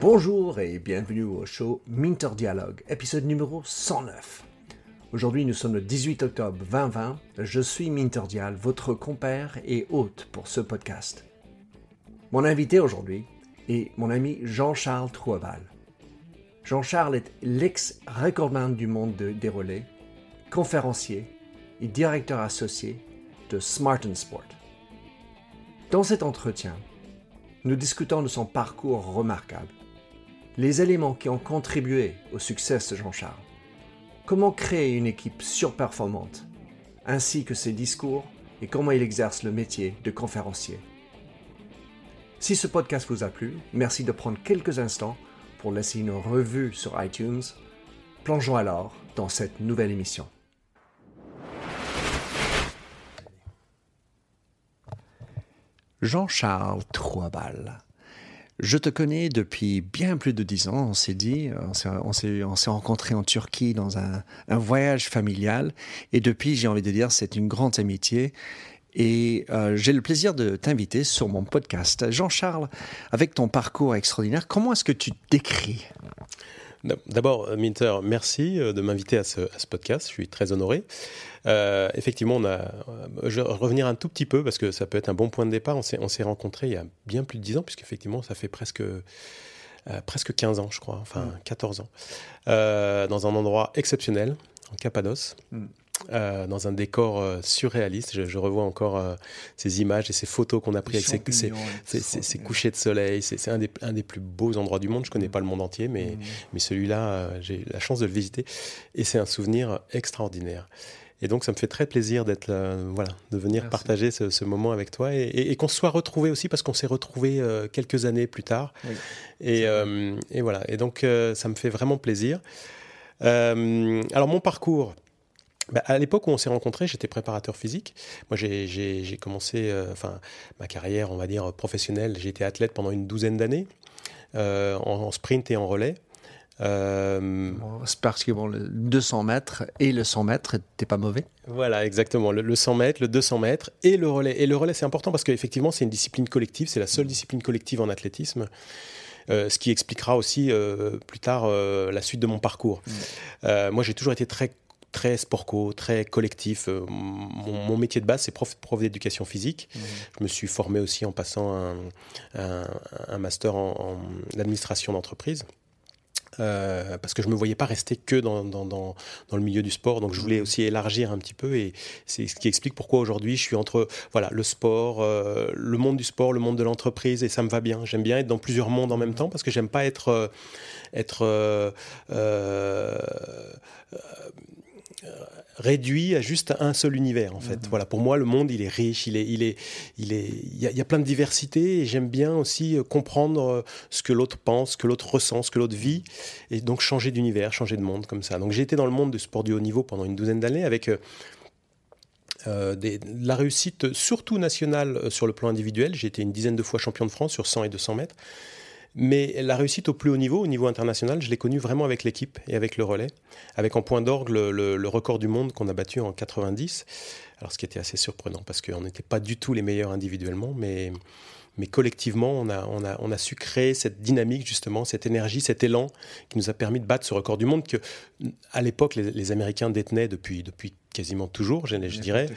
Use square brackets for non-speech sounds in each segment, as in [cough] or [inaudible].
Bonjour et bienvenue au show Minter Dialogue, épisode numéro 109. Aujourd'hui, nous sommes le 18 octobre 2020. Je suis Minter Dial, votre compère et hôte pour ce podcast. Mon invité aujourd'hui est mon ami Jean-Charles Trouaval. Jean-Charles est l'ex-recordman du monde des relais, conférencier et directeur associé de Smart Sport. Dans cet entretien, nous discutons de son parcours remarquable, les éléments qui ont contribué au succès de Jean-Charles, comment créer une équipe surperformante, ainsi que ses discours et comment il exerce le métier de conférencier. Si ce podcast vous a plu, merci de prendre quelques instants pour laisser une revue sur iTunes. Plongeons alors dans cette nouvelle émission. Jean-Charles Troisbal. Je te connais depuis bien plus de dix ans, on s'est dit, on s'est, rencontrés en Turquie dans un, voyage familial, et depuis, j'ai envie de dire, c'est une grande amitié. Et euh, j'ai le plaisir de t'inviter sur mon podcast. Jean-Charles, avec ton parcours extraordinaire, comment est-ce que tu décris? D'abord, euh, Minter, merci euh, de m'inviter à ce, podcast. Je suis très honoré. Euh, effectivement, on a, je vais revenir un tout petit peu parce que ça peut être un bon point de départ. On s'est rencontrés il y a bien plus de 10 ans, puisqu'effectivement, ça fait presque, presque 15 ans, je crois, enfin 14 mm. ans, dans un endroit exceptionnel, en Cappadoce. Mm. Euh, dans un décor euh, surréaliste. Je, revois encore euh, ces images et ces photos qu'on a prises avec ces, couchers de soleil. C'est un des, un des, plus beaux endroits du monde. Je ne connais pas le monde entier, mais, mmh. mais celui-là, j'ai la chance de le visiter. Et c'est un souvenir extraordinaire. Et donc, ça me fait très plaisir d'être voilà, de venir partager ce, moment avec toi et, qu'on se soit retrouvés aussi parce qu'on s'est retrouvés quelques années plus tard. et, et, voilà. Et donc, ça me fait vraiment plaisir. alors, mon parcours. Bah, à l'époque où on s'est rencontrés, j'étais préparateur physique. Moi, j'ai commencé euh, enfin, ma carrière, on va dire, professionnelle. J'ai été athlète pendant une douzaine d'années, euh, en, sprint et en relais. Euh, c'est parce que bon, le 200 mètres et le 100 mètres, t'es pas mauvais Voilà, exactement. Le, 100 mètres, le 200 mètres et le relais. Et le relais, c'est important parce qu'effectivement, c'est une discipline collective. C'est la seule discipline collective en athlétisme. ce qui expliquera aussi plus tard la suite de mon parcours. Mm. moi, j'ai toujours été très très sport très collectif. Euh, mon, métier de base, c'est prof, prof d'éducation physique. Mmh. Je me suis formé aussi en passant un, un, master en, administration d'entreprise. Euh, parce que je ne me voyais pas rester que dans, dans, dans, dans, le milieu du sport. Donc je voulais mmh. aussi élargir un petit peu et c'est ce qui explique pourquoi aujourd'hui je suis entre voilà, le sport, euh, le monde du sport, le monde de l'entreprise et ça me va bien. J'aime bien être dans plusieurs mondes en même temps parce que j'aime pas être, être réduit à juste un seul univers en fait. Mhm. Voilà, pour moi le monde il est riche, il est, il est, il est, il y a, plein de diversité et j'aime bien aussi euh, comprendre euh, ce que l'autre pense, ce que l'autre ressent, ce que l'autre vit et donc changer d'univers, changer de monde comme ça. Donc j'ai été dans le monde du sport du haut niveau pendant une douzaine d'années avec euh, des, la réussite surtout nationale sur le plan individuel. J'ai été une dizaine de fois champion de France sur 100 et 200 mètres. Mais la réussite au plus haut niveau, au niveau international, je l'ai connue vraiment avec l'équipe et avec le relais, avec en point d'orgue le, record du monde qu'on a battu en 90. Alors ce qui était assez surprenant parce qu'on n'était pas du tout les meilleurs individuellement, mais, mais collectivement, on a, on, a, on a su créer cette dynamique, justement, cette énergie, cet élan qui nous a permis de battre ce record du monde que, à l'époque, les, les Américains détenaient depuis, depuis quasiment toujours, je, je dirais.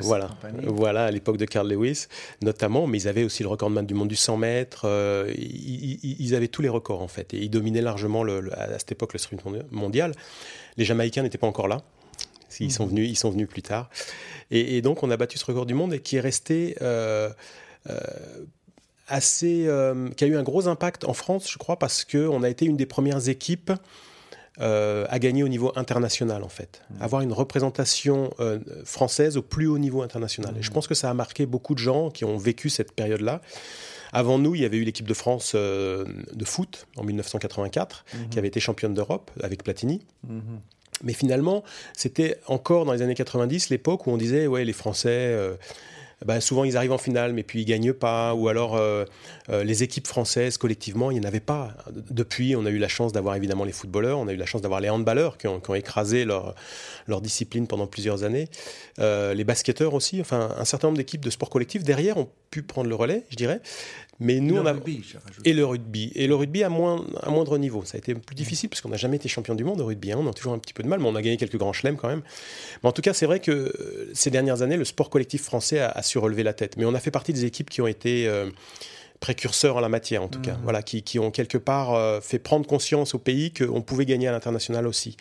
voilà, voilà, à l'époque de Carl Lewis, notamment, mais ils avaient aussi le record de du monde du 100 mètres. Euh, ils, avaient tous les records en fait, et ils dominaient largement le, à cette époque le sprint mondial. Les Jamaïcains n'étaient pas encore là. Ils sont mhm. venus, ils sont venus plus tard. Et, donc, on a battu ce record du monde et qui est resté. Euh, assez, qui a eu un gros impact en France, je crois, parce qu'on a été une des premières équipes euh, à gagner au niveau international en fait. Mmh. Avoir une représentation euh, française au plus haut niveau international. Et je mmh. pense que ça a marqué beaucoup de gens qui ont vécu cette période-là. Avant nous, il y avait eu l'équipe de France euh, de foot en 1984, mmh. qui avait été championne d'Europe avec Platini. Mais finalement, c'était encore dans les années 90 l'époque où on disait ouais les Français bah, souvent ils arrivent en finale, mais puis ils gagnent pas. Ou alors euh, euh, les équipes françaises collectivement, il n'y en avait pas. Depuis, on a eu la chance d'avoir évidemment les footballeurs, on a eu la chance d'avoir les handballeurs qui ont, écrasé leur, leur, discipline pendant plusieurs années, euh, les basketteurs aussi. Enfin, un certain nombre d'équipes de sport collectif derrière ont pu prendre le relais, je dirais. Mais nous, on a et le rugby et le rugby à moins à moindre niveau. Ça a été plus difficile parce qu'on n'a jamais été champion du monde au rugby. Hein. On a toujours un petit peu de mal, mais on a gagné quelques grands chelems quand même. Mais en tout cas, c'est vrai que ces dernières années, le sport collectif français a, a su relever la tête. Mais on a fait partie des équipes qui ont été euh, précurseurs en la matière, en tout cas. Mmh. Voilà, qui, qui, ont quelque part euh, fait prendre conscience au pays qu'on pouvait gagner à l'international aussi.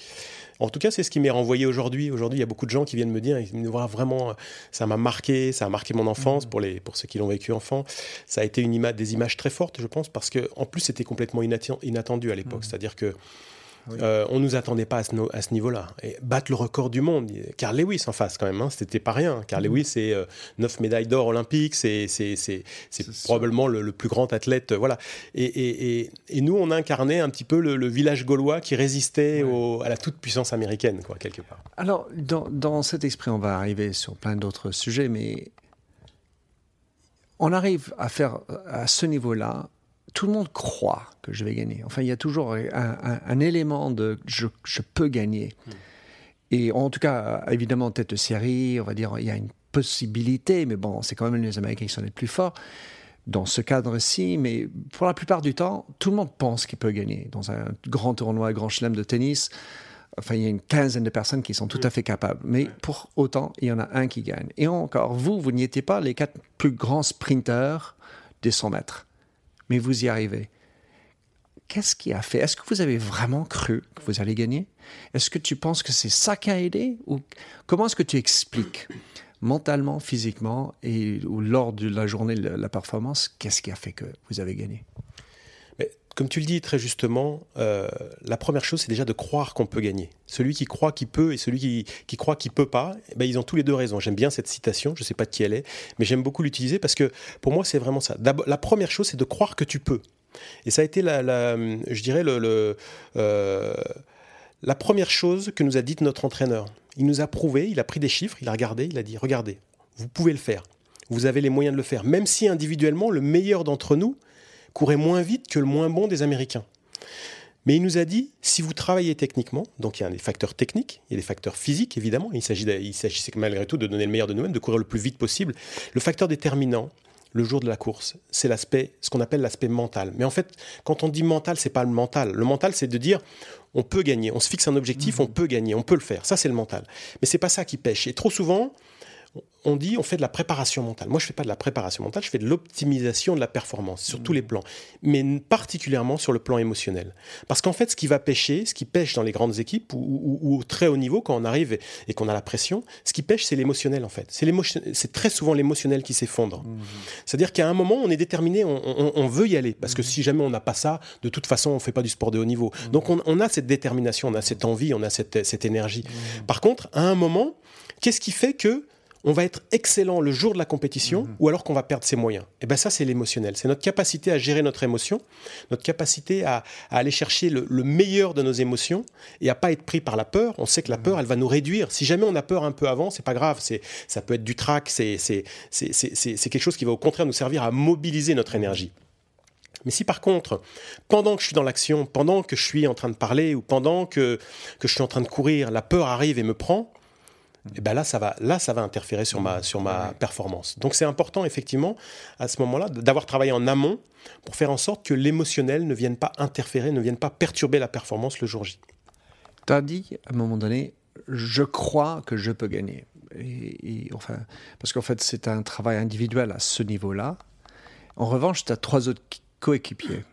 En tout cas, c'est ce qui m'est renvoyé aujourd'hui. Aujourd'hui, il y a beaucoup de gens qui viennent me dire, ils me voient vraiment, ça m'a marqué, ça a marqué mon enfance mmh. pour, les, pour ceux qui l'ont vécu enfant. Ça a été une des images très fortes, je pense, parce que en plus, c'était complètement inattendu à l'époque. Mmh. C'est-à-dire que euh, on ne nous attendait pas à ce, niveau-là. Et battre le record du monde, Carl Lewis en face quand même, hein, c'était pas rien. Carl mm-hmm. Lewis, c'est euh, neuf médailles d'or olympiques, c'est probablement le, plus grand athlète. Euh, voilà. Et, nous, on a incarné un petit peu le, village gaulois qui résistait à la toute-puissance américaine, quoi, quelque part. Alors, dans, dans cet esprit, on va arriver sur plein d'autres sujets, mais on arrive à faire à ce niveau-là tout le monde croit que je vais gagner. Enfin, il y a toujours un, élément de je, peux gagner. Hmm. Et en tout cas, évidemment, tête de série, on va dire, il y a une possibilité, mais bon, c'est quand même les Américains qui sont les plus forts dans ce cadre-ci, mais pour la plupart du temps, tout le monde pense qu'il peut gagner. Dans un grand tournoi, un grand chelem de tennis, enfin, il y a une quinzaine de personnes qui sont tout à fait capables. Mais pour autant, il y en a un qui gagne. Et encore, vous, vous n'y étiez pas les quatre plus grands sprinteurs des 100 mètres mais vous y arrivez. Qu'est-ce qui a fait? Est-ce que vous avez vraiment cru que vous allez gagner? Est-ce que tu penses que c'est ça qui a aidé? Ou comment est-ce que tu expliques mentalement, physiquement et lors de la journée la performance, qu'est-ce qui a fait que vous avez gagné? Comme tu le dis très justement, euh, la première chose, c'est déjà de croire qu'on peut gagner. Celui qui croit qu'il peut et celui qui, croit qu'il peut pas, eh ben, ils ont tous les deux raison. J'aime bien cette citation, je ne sais pas de qui elle est, mais j'aime beaucoup l'utiliser parce que pour moi, c'est vraiment ça. La première chose, c'est de croire que tu peux. Et ça a été, la, je dirais, euh, la première chose que nous a dite notre entraîneur. Il nous a prouvé, il a pris des chiffres, il a regardé, il a dit, regardez, vous pouvez le faire. Vous avez les moyens de le faire. Même si individuellement, le meilleur d'entre nous, courait moins vite que le moins bon des Américains. Mais il nous a dit, si vous travaillez techniquement, donc il y a des facteurs techniques, il y a des facteurs physiques évidemment, il s'agissait malgré tout de donner le meilleur de nous-mêmes, de courir le plus vite possible. Le facteur déterminant, le jour de la course, c'est l'aspect, ce qu'on appelle l'aspect mental. Mais en fait, quand on dit mental, c'est pas le mental. Le mental, c'est de dire, on peut gagner, on se fixe un objectif, mmh. on peut gagner, on peut le faire. Ça, c'est le mental. Mais c'est pas ça qui pêche. Et trop souvent, on dit on fait de la préparation mentale. Moi, je ne fais pas de la préparation mentale, je fais de l'optimisation de la performance sur tous les plans, mais particulièrement sur le plan émotionnel. Parce qu'en fait, ce qui va pêcher, ce qui pêche dans les grandes équipes ou, au très haut niveau, quand on arrive et, qu'on a la pression, ce qui pêche, c'est l'émotionnel en fait. C'est très souvent l'émotionnel qui s'effondre. Mmh. C'est-à-dire qu'à un moment, on est déterminé, on, veut y aller. Parce que mmh. si jamais on n'a pas ça, de toute façon, on ne fait pas du sport de haut niveau. Mmh. Donc on, a cette détermination, on a cette envie, on a cette, cette énergie. Par contre, à un moment, qu'est-ce qui fait que on va être excellent le jour de la compétition mhm. ou alors qu'on va perdre ses moyens. Et bien ça, c'est l'émotionnel. C'est notre capacité à gérer notre émotion, notre capacité à, aller chercher le, meilleur de nos émotions et à pas être pris par la peur. On sait que la mhm. peur, elle va nous réduire. Si jamais on a peur un peu avant, c'est pas grave. C'est, ça peut être du trac. C'est, c'est, quelque chose qui va au contraire nous servir à mobiliser notre énergie. Mais si par contre, pendant que je suis dans l'action, pendant que je suis en train de parler ou pendant que, que je suis en train de courir, la peur arrive et me prend, et ben là ça va là ça va interférer sur ma sur ma performance. Donc c'est important effectivement à ce moment-là d'avoir travaillé en amont pour faire en sorte que l'émotionnel ne vienne pas interférer, ne vienne pas perturber la performance le jour J. Tu as dit à un moment donné je crois que je peux gagner. Et, enfin, parce qu'en fait, c'est un travail individuel à ce niveau-là. En revanche, tu as trois autres coéquipiers.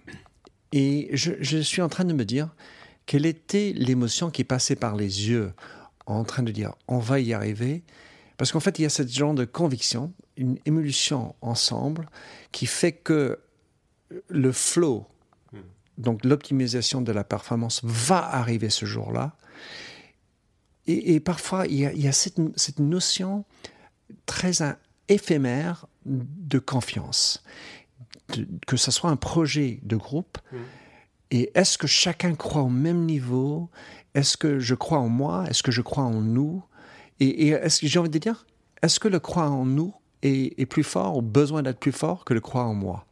Et je, je, suis en train de me dire quelle était l'émotion qui passait par les yeux en train de dire on va y arriver, parce qu'en fait, il y a ce genre de conviction, une émulsion ensemble, qui fait que le flow, hmm. donc l'optimisation de la performance, va arriver ce jour-là. Et, parfois, il y a, cette, notion très éphémère de confiance. que ce soit un projet de groupe, hmm. et est-ce que chacun croit au même niveau? Est-ce que je crois en moi? Est-ce que je crois en nous? Et, est-ce que j'ai envie de dire, est-ce que le croire en nous est, plus fort, ou besoin d'être plus fort que le croire en moi?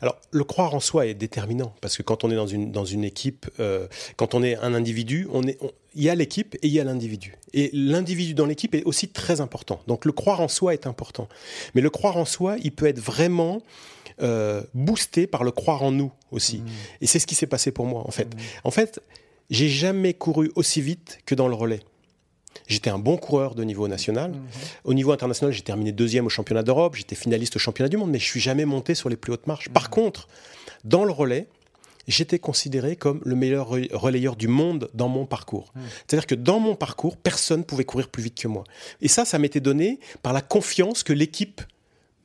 Alors, le croire en soi est déterminant, parce que quand on est dans une, dans une équipe, euh, quand on est un individu, on est, il y a l'équipe et il y a l'individu. Et l'individu dans l'équipe est aussi très important. Donc, le croire en soi est important. Mais le croire en soi, il peut être vraiment euh, boosté par le croire en nous aussi. Mmh. Et c'est ce qui s'est passé pour moi, en fait. Mmh. En fait, j'ai jamais couru aussi vite que dans le relais. J'étais un bon coureur de niveau national. Mhm. Au niveau international, j'ai terminé deuxième au championnat d'Europe, j'étais finaliste au championnat du monde, mais je suis jamais monté sur les plus hautes marches. Par mhm. contre, dans le relais, j'étais considéré comme le meilleur relayeur du monde dans mon parcours. Mhm. C'est-à-dire que dans mon parcours, personne pouvait courir plus vite que moi. Et ça, ça m'était donné par la confiance que l'équipe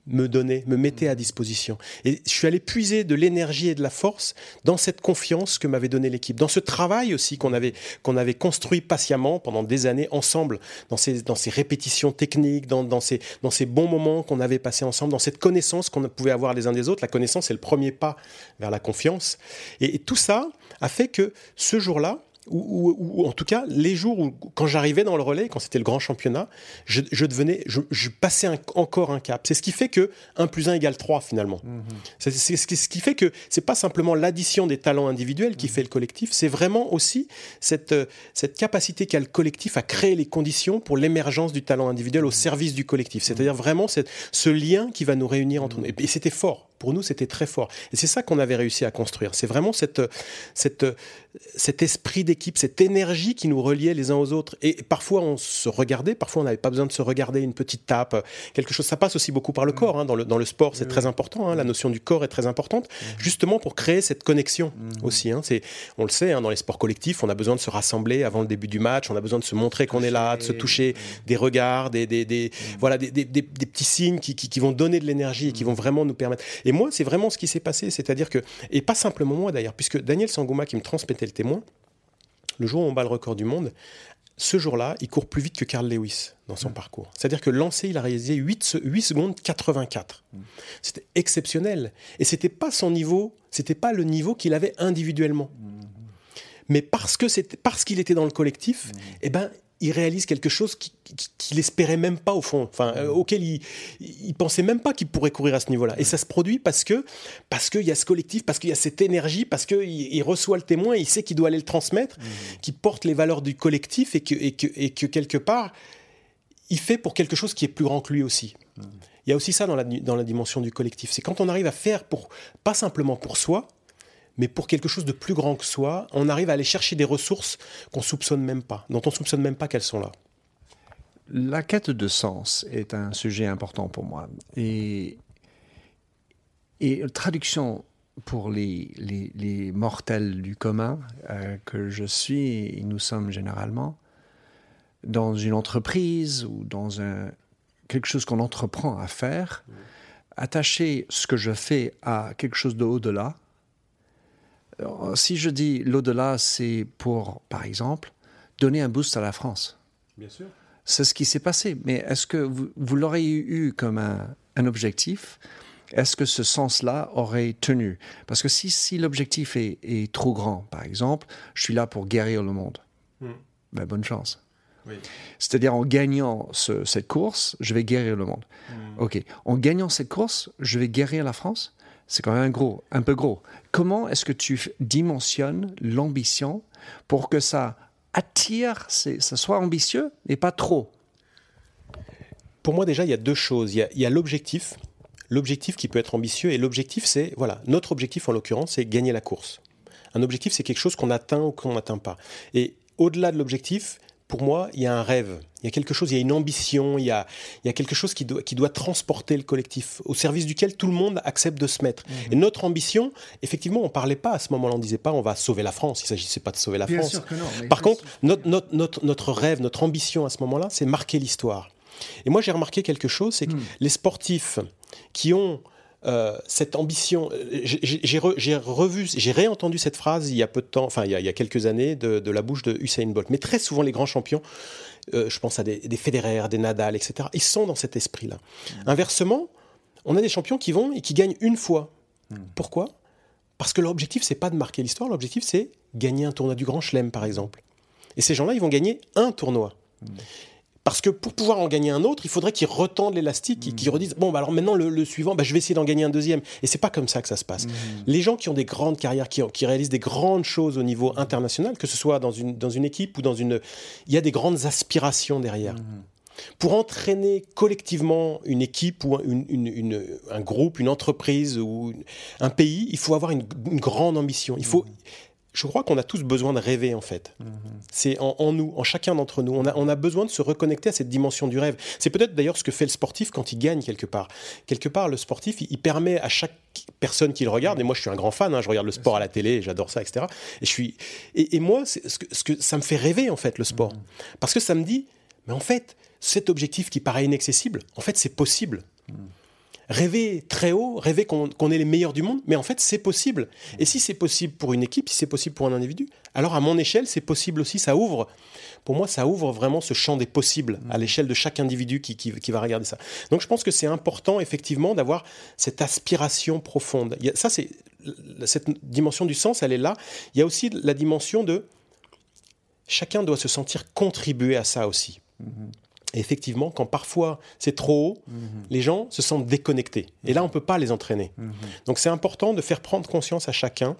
me donnait, me mettait à disposition. Et je suis allé puiser de l'énergie et de la force dans cette confiance que m'avait donnée l'équipe, dans ce travail aussi qu'on avait, qu'on avait construit patiemment pendant des années ensemble, dans ces, dans ces répétitions techniques, dans, dans, ces, dans ces bons moments qu'on avait passés ensemble, dans cette connaissance qu'on pouvait avoir les uns des autres. La connaissance est le premier pas vers la confiance. et tout ça a fait que ce jour-là, ou, en tout cas les jours où quand j'arrivais dans le relais, quand c'était le grand championnat, je, devenais, je, passais encore un cap. C'est ce qui fait que 1 plus 1 égale 3 finalement. Mhm. C'est ce qui fait que c'est pas simplement l'addition des talents individuels qui mhm. fait le collectif, c'est vraiment aussi cette, cette capacité qu'a le collectif à créer les conditions pour l'émergence du talent individuel au mhm. service du collectif. C'est-à-dire vraiment cette, ce lien qui va nous réunir entre nous. et c'était fort pour nous, c'était très fort. Et c'est ça qu'on avait réussi à construire. C'est vraiment cette, cette, cet esprit d'équipe, cette énergie qui nous reliait les uns aux autres. Et parfois, on se regardait, parfois, on n'avait pas besoin de se regarder, une petite tape, quelque chose. Ça passe aussi beaucoup par le mm. corps. Hein. Dans, le, dans le sport, c'est très important. Hein. La notion du corps est très importante, mm. justement pour créer cette connexion mm. aussi. Hein. C'est, on le sait, dans les sports collectifs, on a besoin de se rassembler avant le début du match, on a besoin de se montrer qu'on est là, de se toucher, des regards, des, des, des voilà, des, des, petits signes qui, qui, qui vont donner de l'énergie et qui vont vraiment nous permettre. Et moi, c'est vraiment ce qui s'est passé. C'est-à-dire que, et pas simplement moi d'ailleurs, puisque Daniel Sangouma qui me transmettait le témoin, le jour où on bat le record du monde, ce jour-là, il court plus vite que Carl Lewis dans son parcours. C'est-à-dire que lancé, il a réalisé 8, 8 secondes 84. C'était exceptionnel. Et c'était pas son niveau, c'était pas le niveau qu'il avait individuellement. Mais parce que c'était parce qu'il était dans le collectif, eh ben il réalise quelque chose qu'il espérait même pas au fond, enfin euh, auquel il, il pensait même pas qu'il pourrait courir à ce niveau-là. Et ça se produit parce que parce qu'il y a ce collectif, parce qu'il y a cette énergie, parce qu'il il reçoit le témoin, il sait qu'il doit aller le transmettre, mmh. qu'il porte les valeurs du collectif et que, et que, et que quelque part il fait pour quelque chose qui est plus grand que lui aussi. Mmh. Il y a aussi ça dans la, dans la dimension du collectif. C'est quand on arrive à faire pour pas simplement pour soi, mais pour quelque chose de plus grand que soi, on arrive à aller chercher des ressources qu'on soupçonne même pas, dont on soupçonne même pas qu'elles sont là. La quête de sens est un sujet important pour moi. Et, et traduction pour les, les, mortels du commun euh, que je suis et nous sommes généralement, dans une entreprise ou dans un, quelque chose qu'on entreprend à faire, attacher ce que je fais à quelque chose de au-delà, si je dis l'au-delà, c'est pour, par exemple, donner un boost à la France. Bien sûr. C'est ce qui s'est passé. Mais est-ce que vous, vous l'aurez eu comme un, objectif? Est-ce que ce sens-là aurait tenu? Parce que si, si l'objectif est, trop grand, par exemple, je suis là pour guérir le monde, hmm. ben, bonne chance. Oui. C'est-à-dire en gagnant cette course, je vais guérir le monde. Hmm. Ok. En gagnant cette course, je vais guérir la France? C'est quand même un gros, un peu gros. Comment est-ce que tu dimensionnes l'ambition pour que ça attire, ça soit ambitieux et pas trop? Pour moi, déjà, il y a deux choses. Il y a, l'objectif, l'objectif qui peut être ambitieux, et l'objectif, c'est, voilà, notre objectif en l'occurrence, c'est gagner la course. Un objectif, c'est quelque chose qu'on atteint ou qu'on n'atteint pas. Et au-delà de l'objectif, pour moi, il y a un rêve, il y a quelque chose, il y a une ambition, il y a, il y a quelque chose qui doit, qui doit transporter le collectif, au service duquel tout le monde accepte de se mettre. Mhm. Et notre ambition, effectivement, on ne parlait pas à ce moment-là, on ne disait pas on va sauver la France, il ne s'agissait pas de sauver la France. Par contre, notre, notre, notre, notre rêve, notre ambition à ce moment-là, c'est marquer l'histoire. Et moi, j'ai remarqué quelque chose, c'est que hmm. les sportifs qui ont euh, cette ambition. Euh, j'ai revu, j'ai réentendu cette phrase il y a peu de temps, enfin il y a, quelques années, de, la bouche de Usain Bolt. Mais très souvent, les grands champions, euh, je pense à des, des Federer, des Nadal, etc., ils sont dans cet esprit-là. Mmh. Inversement, on a des champions qui vont et qui gagnent une fois. Mmh. Pourquoi? Parce que l'objectif, c'est pas de marquer l'histoire, l'objectif, c'est gagner un tournoi du Grand Chelem, par exemple. Et ces gens-là, ils vont gagner un tournoi. Mmh Parce que pour pouvoir en gagner un autre, il faudrait qu'ils retendent l'élastique, qu'ils redisent bon, bah alors maintenant le, suivant, bah, je vais essayer d'en gagner un deuxième. Et c'est pas comme ça que ça se passe. Les gens qui ont des grandes carrières, qui, qui, réalisent des grandes choses au niveau international, que ce soit dans une, dans une équipe ou dans une. Il y a des grandes aspirations derrière. Pour entraîner collectivement une équipe ou un groupe, une entreprise ou un pays, il faut avoir une, grande ambition. Il faut, je crois qu'on a tous besoin de rêver en fait. C'est en, nous, en chacun d'entre nous. On a, on a, besoin de se reconnecter à cette dimension du rêve. C'est peut-être d'ailleurs ce que fait le sportif quand il gagne quelque part. Quelque part, le sportif, il, permet à chaque personne qui le regarde, et moi je suis un grand fan, hein, je regarde le sport à la télé, j'adore ça, etc. Et, je suis, et, moi, ce que, ce que, ça me fait rêver en fait le sport. Parce que ça me dit, mais en fait, cet objectif qui paraît inaccessible, en fait, c'est possible. Rêver très haut, rêver qu'on est les meilleurs du monde, mais en fait, c'est possible. Et si c'est possible pour une équipe, si c'est possible pour un individu, alors à mon échelle, c'est possible aussi. Ça ouvre, pour moi, ça ouvre vraiment ce champ des possibles à l'échelle de chaque individu qui, qui, va regarder ça. Donc, je pense que c'est important, effectivement, d'avoir cette aspiration profonde. ça, c'est cette dimension du sens, elle est là. Il y a aussi la dimension de chacun doit se sentir contribuer à ça aussi. Mm-hmm effectivement, quand parfois c'est trop haut, mhm. les gens se sentent déconnectés. Et là, on ne peut pas les entraîner. Mhm. Donc c'est important de faire prendre conscience à chacun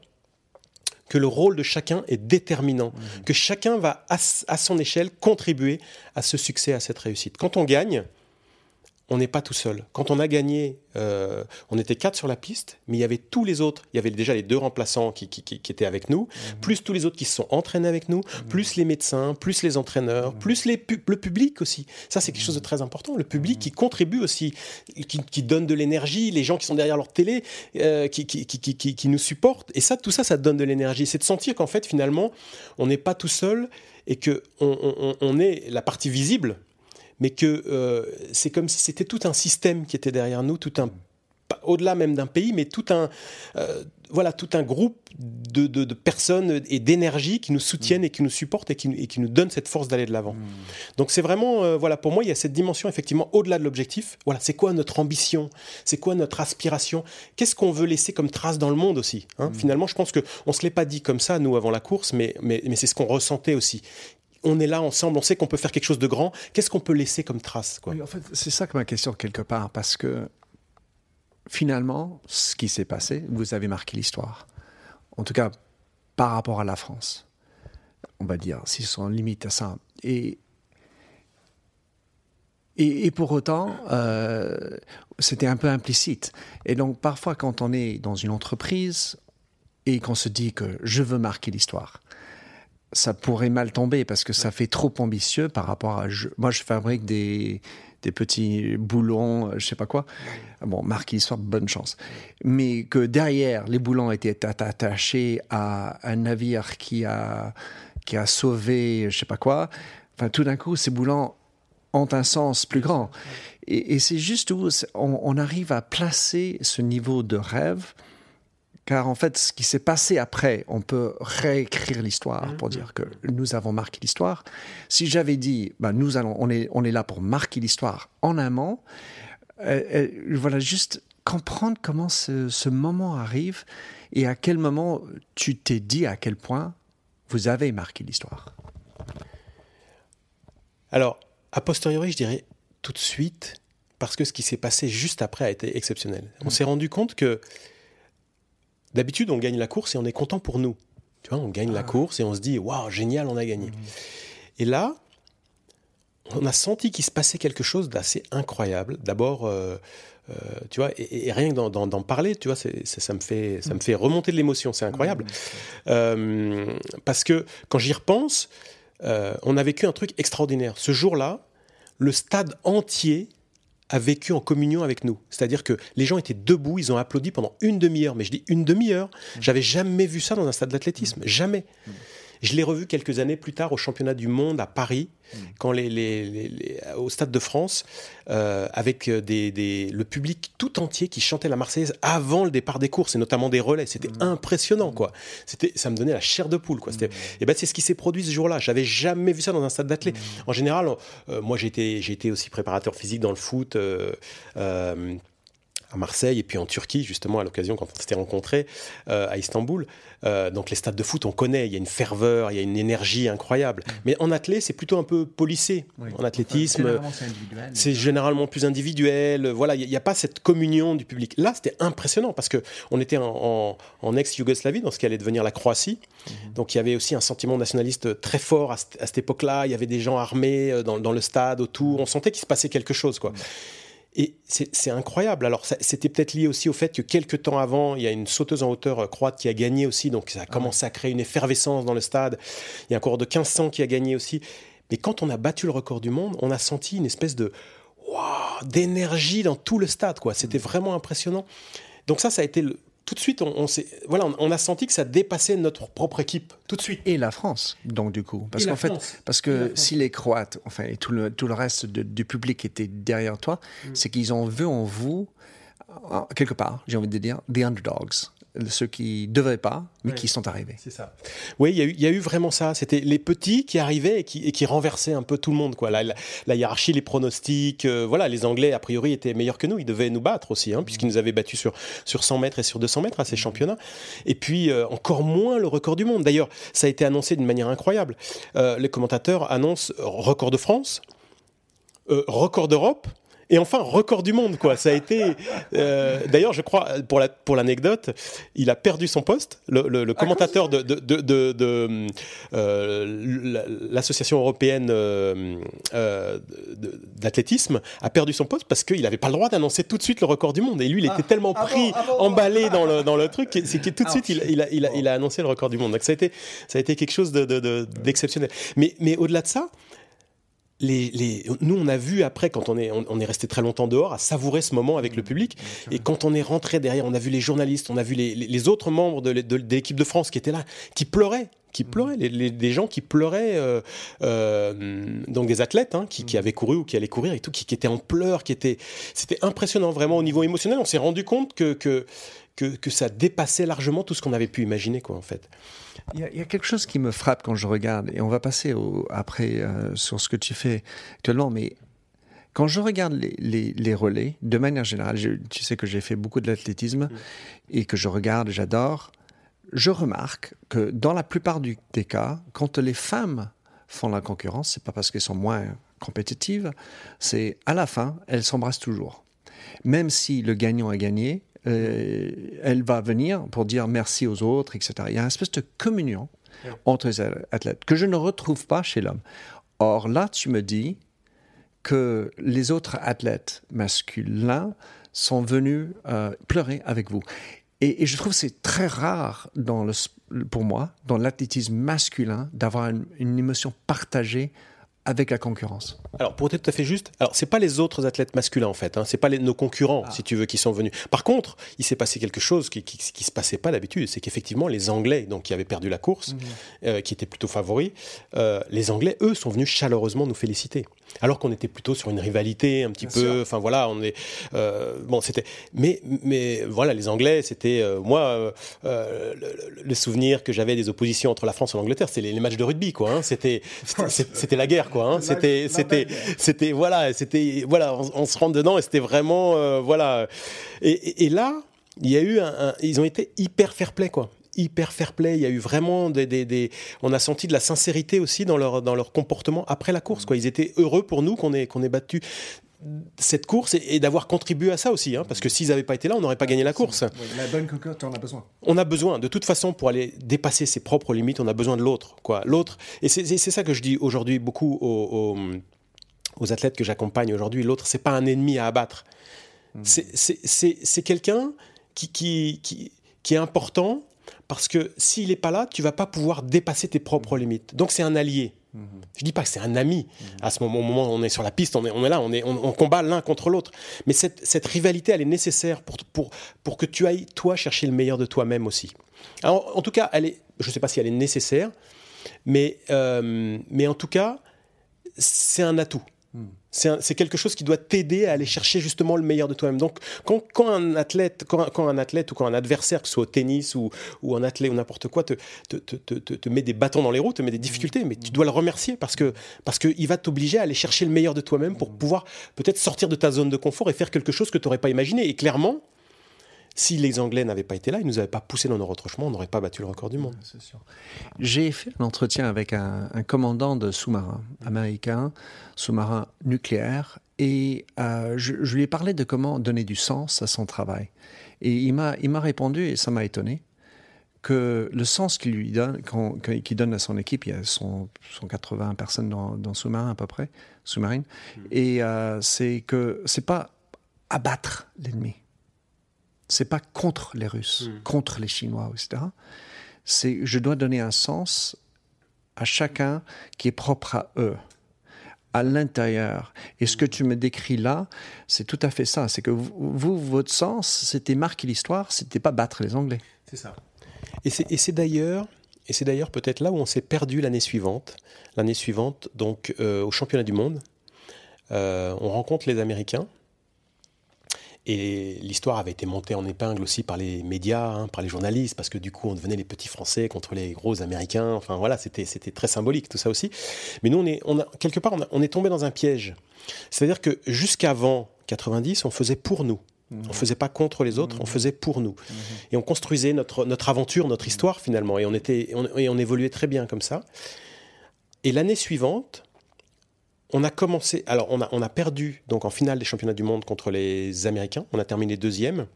que le rôle de chacun est déterminant, mhm. que chacun va à, son échelle contribuer à ce succès, à cette réussite. Quand on gagne, on n'est pas tout seul. Quand on a gagné, euh, on était quatre sur la piste, mais il y avait tous les autres. Il y avait déjà les deux remplaçants qui, étaient avec nous, mhm. plus tous les autres qui se sont entraînés avec nous, mhm. plus les médecins, plus les entraîneurs, mhm. plus les le public aussi. Ça, c'est quelque chose de très important. Le public qui contribue aussi, qui, donne de l'énergie, les gens qui sont derrière leur télé, euh, qui, qui, nous supportent. Et ça, tout ça, ça donne de l'énergie. C'est de sentir qu'en fait, finalement, on n'est pas tout seul et que on est la partie visible mais que euh, c'est comme si c'était tout un système qui était derrière nous, tout un au-delà même d'un pays, mais tout un euh, voilà tout un groupe de, de, personnes et d'énergie qui nous soutiennent et qui nous supportent et qui, et qui nous donnent cette force d'aller de l'avant. Hmm. Donc c'est vraiment euh, voilà pour moi il y a cette dimension effectivement au-delà de l'objectif. Voilà c'est quoi notre ambition, c'est quoi notre aspiration, qu'est-ce qu'on veut laisser comme trace dans le monde aussi. Hein? Hmm. Finalement je pense que on se l'est pas dit comme ça nous avant la course, mais mais, mais c'est ce qu'on ressentait aussi on est là ensemble, on sait qu'on peut faire quelque chose de grand. Qu'est-ce qu'on peut laisser comme trace quoi? En fait, c'est ça que ma question quelque part, parce que finalement, ce qui s'est passé, vous avez marqué l'histoire. En tout cas, par rapport à la France, on va dire, si sont limite à ça. Et et, pour autant, euh, c'était un peu implicite. Et donc, parfois, quand on est dans une entreprise et qu'on se dit que je veux marquer l'histoire, ça pourrait mal tomber parce que ça fait trop ambitieux par rapport à. moi, je fabrique des, des petits boulons, je sais pas quoi. Bon, marque l'histoire, bonne chance. Mais que derrière, les boulons étaient attachés à un navire qui a, qui a sauvé, je sais pas quoi. Enfin, tout d'un coup, ces boulons ont un sens plus grand. Et, c'est juste où on, arrive à placer ce niveau de rêve car en fait, ce qui s'est passé après, on peut réécrire l'histoire pour dire que nous avons marqué l'histoire. Si j'avais dit, bah, nous allons, on est, on est là pour marquer l'histoire en amont, euh, euh, voilà, juste comprendre comment ce, moment arrive et à quel moment tu t'es dit à quel point vous avez marqué l'histoire. Alors, a posteriori, je dirais tout de suite, parce que ce qui s'est passé juste après a été exceptionnel. On s'est rendu compte que D'habitude, on gagne la course et on est content pour nous. Tu vois, on gagne la ah. course et on se dit waouh, génial, on a gagné. Mmh. Et là, on a senti qu'il se passait quelque chose d'assez incroyable. D'abord, euh, euh, tu vois, et, rien que d'en parler, tu vois, ça me fait, ça me fait remonter de l'émotion. C'est incroyable mmh. euh, parce que quand j'y repense, on a vécu un truc extraordinaire. Ce jour-là, le stade entier a vécu en communion avec nous. C'est-à-dire que les gens étaient debout, ils ont applaudi pendant une demi-heure. Mais je dis une demi-heure. Mmh. J'avais jamais vu ça dans un stade d'athlétisme. Mmh. Jamais. Mmh. Je l'ai revu quelques années plus tard au championnat du monde à Paris, mm. quand les, au Stade de France, euh, avec euh, des, le public tout entier qui chantait la Marseillaise avant le départ des courses, et notamment des relais. C'était mm. impressionnant, quoi. C'était, ça me donnait la chair de poule, quoi. Mm. Et ben, c'est ce qui s'est produit ce jour-là. J'avais jamais vu ça dans un stade d'athlète. En général, euh, moi, j'ai été aussi préparateur physique dans le foot. à Marseille et puis en Turquie, justement, à l'occasion, quand on s'était rencontrés euh, à Istanbul. Euh, donc les stades de foot, on connaît, il y a une ferveur, il y a une énergie incroyable. Mm. Mais en athlète, c'est plutôt un peu polissé. En athlétisme, c'est généralement plus individuel. Voilà, il n'y a, pas cette communion du public. Là, c'était impressionnant parce que on était en, ex-Yougoslavie, dans ce qui allait devenir la Croatie. Mm-hmm. Donc il y avait aussi un sentiment nationaliste très fort à, cette époque-là. Il y avait des gens armés euh, dans, dans, le stade, autour. On sentait qu'il se passait quelque chose, quoi. Mm. Et c'est incroyable. Alors, c'était peut-être lié aussi au fait que quelques temps avant, il y a une sauteuse en hauteur euh, croate qui a gagné aussi. Donc, ça a ah commencé à créer une effervescence dans le stade. Il y a un coureur de 1500 qui a gagné aussi. Mais quand on a battu le record du monde, on a senti une espèce de d'énergie dans tout le stade. quoi. C'était mm. vraiment impressionnant. Donc ça, ça a été le, tout de suite, on, voilà, on a senti que ça dépassait notre propre équipe, tout de suite. Et la France, donc du coup, parce qu'en fait, parce que si les Croates, enfin, et tout le, tout le reste du public était derrière toi, mm. c'est qu'ils ont vu en vous quelque part, j'ai envie de dire, the underdogs ceux qui ne devraient pas, mais qui sont arrivés. C'est ça. Oui, il y, a eu vraiment ça. C'était les petits qui arrivaient et qui, renversaient un peu tout le monde. Quoi. La, hiérarchie, les pronostics, euh, voilà, les Anglais, a priori, étaient meilleurs que nous. Ils devaient nous battre aussi, hein, puisqu'ils nous avaient battus sur, sur 100 mètres et sur 200 mètres à ces championnats. Et puis, euh, encore moins le record du monde. D'ailleurs, ça a été annoncé d'une manière incroyable. Euh, les commentateurs annoncent record de France, record d'Europe et enfin, record du monde, quoi. Ça a été. Euh, d'ailleurs, je crois, pour la pour l'anecdote, il a perdu son poste. Le, commentateur de, de, de, euh, l'association européenne euh, d'athlétisme a perdu son poste parce qu'il n'avait pas le droit d'annoncer tout de suite le record du monde. Et lui, il était ah. tellement ah pris, ah emballé dans le dans le truc, c'est que tout de suite, il, il, a, il, a, il, a, annoncé le record du monde. Donc ça a été ça a été quelque chose d'exceptionnel. mais mais au-delà de ça les, nous, on a vu après, quand on est, on, est resté très longtemps dehors, à savourer ce moment avec le public. Et quand on est rentré derrière, on a vu les journalistes, on a vu les, autres membres de, l'équipe de France qui étaient là, qui pleuraient qui mm. pleuraient, les, des gens qui pleuraient, euh, euh, donc des athlètes hein, qui, qui, mm. avaient couru ou qui allaient courir et tout, qui, qui étaient en pleurs, qui étaient, c'était impressionnant vraiment au niveau émotionnel. On s'est rendu compte que, que, que, ça dépassait largement tout ce qu'on avait pu imaginer, quoi, en fait. Il y, a, quelque chose qui me frappe quand je regarde, et on va passer après euh, sur ce que tu fais actuellement, mais quand je regarde les, les, relais, de manière générale, tu sais que j'ai fait beaucoup de l'athlétisme mm. et que je regarde, j'adore, je remarque que dans la plupart du, des cas, quand les femmes font la concurrence, c'est pas parce qu'elles sont moins compétitives, c'est à la fin, elles s'embrassent toujours. Même si le gagnant a gagné, euh, elle va venir pour dire merci aux autres, etc. Il y a une espèce de communion entre les athlètes que je ne retrouve pas chez l'homme. Or là, tu me dis que les autres athlètes masculins sont venus euh, pleurer avec vous. Et, je trouve que c'est très rare dans le, pour moi, dans l'athlétisme masculin, d'avoir une, émotion partagée avec la concurrence. Alors pour être tout à fait juste, alors c'est pas les autres athlètes masculins en fait, hein, c'est pas les, nos concurrents ah. si tu veux qui sont venus. Par contre, il s'est passé quelque chose qui, qui, qui se passait pas d'habitude, c'est qu'effectivement les Anglais, donc qui avaient perdu la course, mhm. euh, qui étaient plutôt favoris, euh, les Anglais eux sont venus chaleureusement nous féliciter alors qu'on était plutôt sur une rivalité un petit peu. Enfin voilà, on est euh, bon, c'était. Mais mais voilà, les Anglais, c'était moi le, souvenir que j'avais des oppositions entre la France et l'Angleterre, c'est les, matchs de rugby quoi. Hein. C'était c'était [laughs] la guerre quoi. Hein. C'était c'était c'était voilà c'était voilà on, se rentre dedans et c'était vraiment voilà. Et, là, il y a eu un, ils ont été hyper fair play quoi hyper fair play. Il y a eu vraiment des, on a senti de la sincérité aussi dans leur dans leur comportement après la course. Quoi, ils étaient heureux pour nous qu'on ait qu'on ait battu cette course et, d'avoir contribué à ça aussi, hein, parce que s'ils n'avaient pas été là, on n'aurait pas gagné la course. la bonne tu en as besoin. On a besoin, de toute façon, pour aller dépasser ses propres limites, on a besoin de l'autre, quoi. L'autre, et c'est ça que je dis aujourd'hui beaucoup aux, aux, athlètes que j'accompagne aujourd'hui. L'autre, c'est pas un ennemi à abattre. Hmm. C'est quelqu'un qui, qui, qui, qui est important parce que s'il n'est pas là, tu vas pas pouvoir dépasser tes propres limites. Donc c'est un allié. Je Je dis pas que c'est un ami. À ce moment, moment on est sur la piste, on est, là, on, est, on, combat l'un contre l'autre. Mais cette, rivalité, elle est nécessaire pour, que tu ailles, toi, chercher le meilleur de toi-même aussi. en tout cas, elle est, je ne sais pas si elle est nécessaire, mais, euh, mais en tout cas, c'est un atout. C'est quelque chose qui doit t'aider à aller chercher justement le meilleur de toi-même. Donc, quand, un athlète, quand, un athlète ou quand un adversaire, que ce soit au tennis ou, ou en athlète ou n'importe quoi, te, te, met des bâtons dans les roues, te met des difficultés, mais tu dois le remercier parce parce qu'il va t'obliger à aller chercher le meilleur de toi-même pour pouvoir peut-être sortir de ta zone de confort et faire quelque chose que tu n'aurais pas imaginé. Et clairement, si les Anglais n'avaient pas été là, ils nous avaient pas poussé dans nos retranchements, on n'aurait pas battu le record du monde. J'ai fait un entretien avec un, commandant de sous-marin américain, sous-marin nucléaire, et euh, je, lui ai parlé de comment donner du sens à son travail. Et il m'a, il m'a répondu, et ça m'a étonné, que le sens qu'il lui donne, qu'il donne à son équipe, il y a 180 personnes dans, dans sous-marin à peu près, sous-marine, hmm. et euh, c'est que c'est pas abattre l'ennemi c'est pas contre les Russes, hmm. contre les Chinois, etc. C'est je dois donner un sens à chacun qui est propre à eux, à l'intérieur. Et ce que tu me décris là, c'est tout à fait ça. C'est que vous, votre sens, c'était marquer l'histoire, c'était pas battre les Anglais. C'est ça. Et c'est d'ailleurs, et c'est d'ailleurs peut-être là où on s'est perdu l'année suivante. L'année suivante, donc euh, au championnat du monde, euh, on rencontre les Américains et l'histoire avait été montée en épingle aussi par les médias, hein, par les journalistes, parce que du coup, on devenait les petits Français contre les gros Américains. Enfin voilà, c'était, très symbolique tout ça aussi. Mais nous, on est, on a, quelque part, on, est tombé dans un piège. C'est-à-dire que jusqu'avant 90, on faisait pour nous. On ne faisait pas contre les autres, on mmh. faisait pour nous. Mmh. Et on construisait notre, notre aventure, notre histoire finalement. Et on, était, et on évoluait très bien comme ça. Et l'année suivante, on a commencé, alors on a, on a perdu donc en finale des championnats du monde contre les Américains, on a terminé deuxième,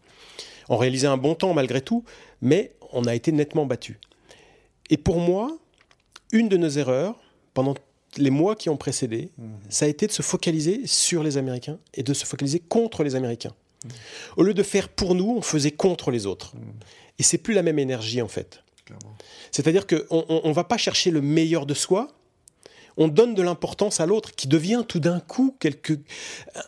on réalisait un bon temps malgré tout, mais on a été nettement battu. Et pour moi, une de nos erreurs pendant les mois qui ont précédé, mmh. ça a été de se focaliser sur les Américains et de se focaliser contre les Américains. Mmh. Au lieu de faire pour nous, on faisait contre les autres. Mmh. Et c'est plus la même énergie en fait. C'est-à-dire qu'on ne va pas chercher le meilleur de soi, on donne de l'importance à l'autre, qui devient tout d'un coup quelque,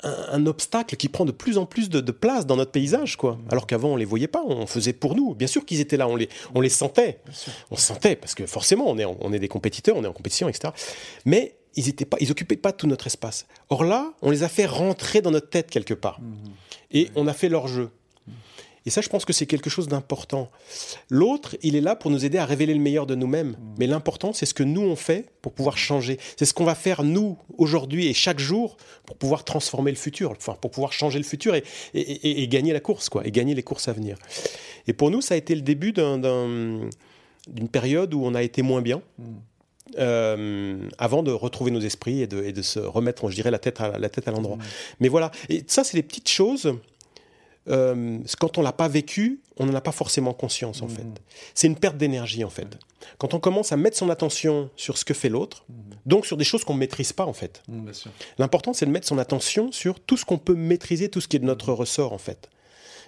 un, obstacle qui prend de plus en plus de, place dans notre paysage, quoi. Alors qu'avant, on les voyait pas, on faisait pour nous. Bien sûr qu'ils étaient là, on les, on les sentait. On sentait, parce que forcément, on est, on est des compétiteurs, on est en compétition, etc. Mais ils étaient pas, ils occupaient pas tout notre espace. Or là, on les a fait rentrer dans notre tête quelque part. Mmh. Et on a fait leur jeu. Et ça, je pense que c'est quelque chose d'important. L'autre, il est là pour nous aider à révéler le meilleur de nous-mêmes. Mm. Mais l'important, c'est ce que nous, on fait pour pouvoir changer. C'est ce qu'on va faire, nous, aujourd'hui et chaque jour, pour pouvoir transformer le futur, enfin, pour pouvoir changer le futur et, et, gagner la course, quoi, et gagner les courses à venir. Et pour nous, ça a été le début d'une période où on a été moins bien. Mm. Euh, avant de retrouver nos esprits et de, et de, se remettre, je dirais, la tête à, la tête à l'endroit. Mm. Mais voilà, et ça, c'est les petites choses euh, quand on l'a pas vécu, on n'en a pas forcément conscience en mmh. fait. C'est une perte d'énergie en fait. Quand on commence à mettre son attention sur ce que fait l'autre, mmh. donc sur des choses qu'on ne maîtrise pas en fait. Mmh, L'important c'est de mettre son attention sur tout ce qu'on peut maîtriser, tout ce qui est de notre ressort en fait.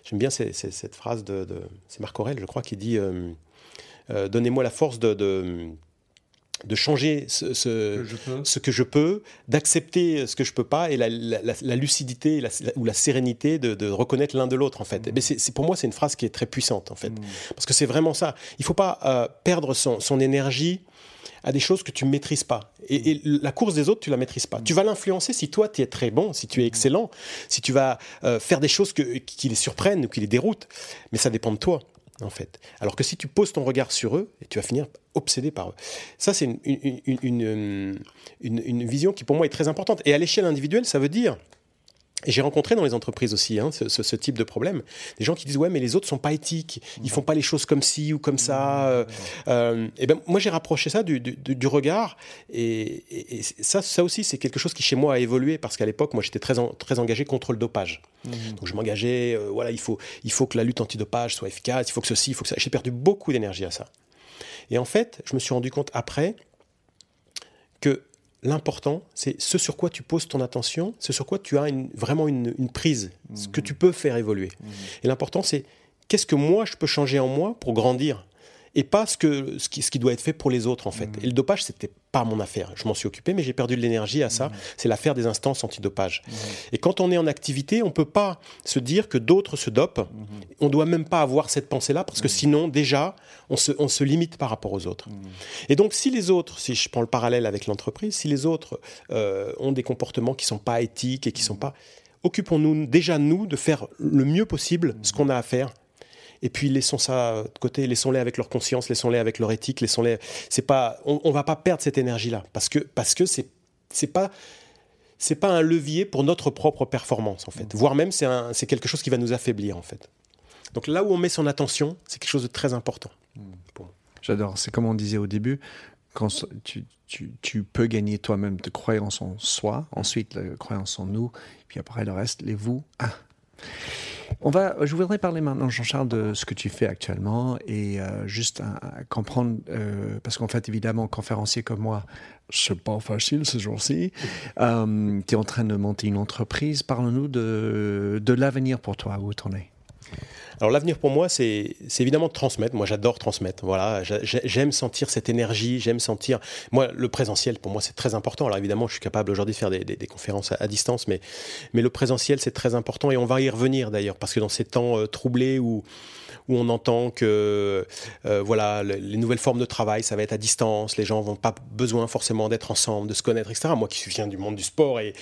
J'aime bien cette phrase de, c'est Marc Aurel, je crois, qui dit euh, euh, Donnez-moi la force de, de changer ce, ce, que je peux, d'accepter ce que je peux pas et la, lucidité ou la sérénité de, reconnaître l'un de l'autre en fait. Mm. c'est, pour moi c'est une phrase qui est très puissante en fait mm. parce que c'est vraiment ça. Il faut pas euh, perdre son, énergie à des choses que tu maîtrises pas. Et, la course des autres, tu la maîtrises pas. Mm. Tu vas l'influencer si toi, tu es très bon, si tu es excellent, si tu vas euh, faire des choses qui les surprennent ou qui les déroutent. Mais ça dépend de toi en fait. Alors que si tu poses ton regard sur eux, tu vas finir obsédé par eux. Ça, c'est une, une, vision qui pour moi est très importante. Et à l'échelle individuelle, ça veut dire et j'ai rencontré dans les entreprises aussi hein, ce, type de problème. Des gens qui disent ouais mais les autres sont pas éthiques, ils font pas les choses comme ci ou comme ça. Euh, euh, et ben moi j'ai rapproché ça du, du, regard et, ça ça aussi c'est quelque chose qui chez moi a évolué parce qu'à l'époque moi j'étais très très engagé contre le dopage. Mmh. Donc je m'engageais euh, voilà il faut il faut que la lutte antidopage soit efficace, il faut que ceci, il faut que ça. J'ai perdu beaucoup d'énergie à ça. Et en fait je me suis rendu compte après que l'important, c'est ce sur quoi tu poses ton attention, ce sur quoi tu as vraiment une, prise, ce que tu peux faire évoluer. Et l'important, c'est qu'est-ce que moi je peux changer en moi pour grandir? Et pas ce, que, ce, qui, ce qui doit être fait pour les autres en fait. Mmh. Et le dopage, c'était pas mon affaire. Je m'en suis occupé, mais j'ai perdu de l'énergie à ça. Mmh. C'est l'affaire des instances antidopage. Mmh. Et quand on est en activité, on peut pas se dire que d'autres se dopent. On doit même pas avoir cette pensée-là, parce que sinon, déjà, on se, on se limite par rapport aux autres. Et donc, si les autres, si je prends le parallèle avec l'entreprise, si les autres euh, ont des comportements qui sont pas éthiques et qui sont pas occupons-nous déjà nous de faire le mieux possible ce qu'on a à faire et puis laissons ça de côté, laissons-les avec leur conscience, laissons-les avec leur éthique, laissons-les. C'est pas, on, on, va pas perdre cette énergie-là parce que parce que c'est c'est pas c'est pas un levier pour notre propre performance en fait, mmh. voire même c'est c'est quelque chose qui va nous affaiblir en fait. Donc là où on met son attention, c'est quelque chose de très important. Mmh. J'adore. C'est comme on disait au début, quand tu, tu, tu peux gagner toi-même de croyance en soi, ensuite la croyance en nous, puis après le reste, les vous. Ah. On va, je voudrais parler maintenant, Jean-Charles, de ce que tu fais actuellement et euh, juste à, comprendre, euh, parce qu'en fait, évidemment, conférencier comme moi, c'est pas facile ce jour-ci. Euh, tu es en train de monter une entreprise. Parle-nous de, de l'avenir pour toi, où tu en es? Alors l'avenir pour moi, c'est évidemment de transmettre. Moi, j'adore transmettre. Voilà, j'aime sentir cette énergie, j'aime sentir. Moi, le présentiel, pour moi, c'est très important. Alors évidemment, je suis capable aujourd'hui de faire des, conférences à, à, distance, mais, mais le présentiel, c'est très important et on va y revenir d'ailleurs, parce que dans ces temps euh, troublés où où on entend que euh, voilà les nouvelles formes de travail, ça va être à distance, les gens vont pas besoin forcément d'être ensemble, de se connaître, etc. Moi qui viens du monde du sport et,